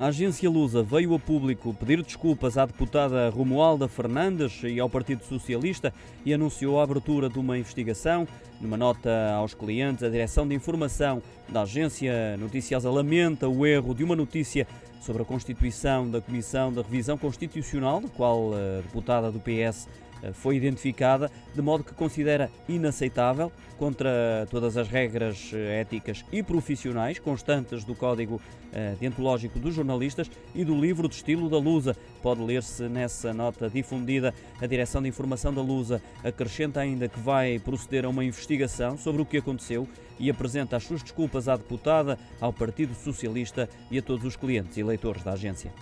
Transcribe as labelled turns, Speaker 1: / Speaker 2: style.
Speaker 1: A agência Lusa veio a público pedir desculpas à deputada Romualda Fernandes e ao Partido Socialista e anunciou a abertura de uma investigação. Numa nota aos clientes, a Direção de Informação da agência noticiosa lamenta o erro de uma notícia sobre a constituição da Comissão de Revisão Constitucional, da qual a deputada do PS foi identificada, de modo que considera inaceitável, contra todas as regras eh, éticas e profissionais constantes do Código eh, Deontológico dos Jornalistas e do livro de estilo da Lusa. Pode ler-se nessa nota difundida. A Direção de Informação da Lusa acrescenta ainda que vai proceder a uma investigação sobre o que aconteceu e apresenta as suas desculpas à deputada, ao Partido Socialista e a todos os clientes e leitores da agência.